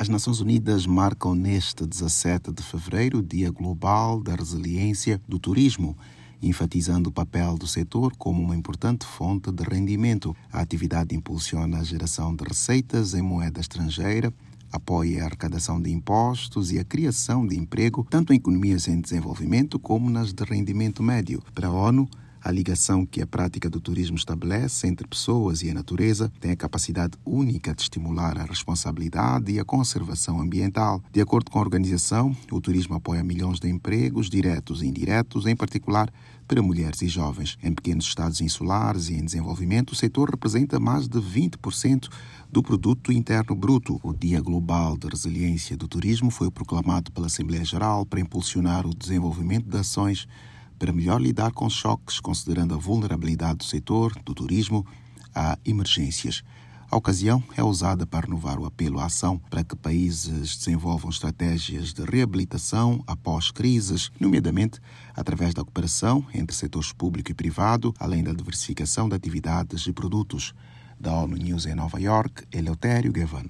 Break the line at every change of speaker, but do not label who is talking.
As Nações Unidas marcam neste 17 de fevereiro o Dia Global da Resiliência do Turismo, enfatizando o papel do setor como uma importante fonte de rendimento. A atividade impulsiona a geração de receitas em moeda estrangeira, apoia a arrecadação de impostos e a criação de emprego, tanto em economias em desenvolvimento como nas de rendimento médio. Para a ONU, a ligação que a prática do turismo estabelece entre pessoas e a natureza tem a capacidade única de estimular a responsabilidade e a conservação ambiental. De acordo com a organização, o turismo apoia milhões de empregos, diretos e indiretos, em particular para mulheres e jovens. Em pequenos estados insulares e em desenvolvimento, o setor representa mais de 20% do produto interno bruto. O Dia Global de Resiliência do Turismo foi proclamado pela Assembleia Geral para impulsionar o desenvolvimento de ações para melhor lidar com choques, considerando a vulnerabilidade do setor do turismo a emergências. A ocasião é usada para renovar o apelo à ação para que países desenvolvam estratégias de reabilitação após crises, nomeadamente através da cooperação entre setores público e privado, além da diversificação de atividades e produtos. Da ONU News em Nova York, Eleutério Gavan.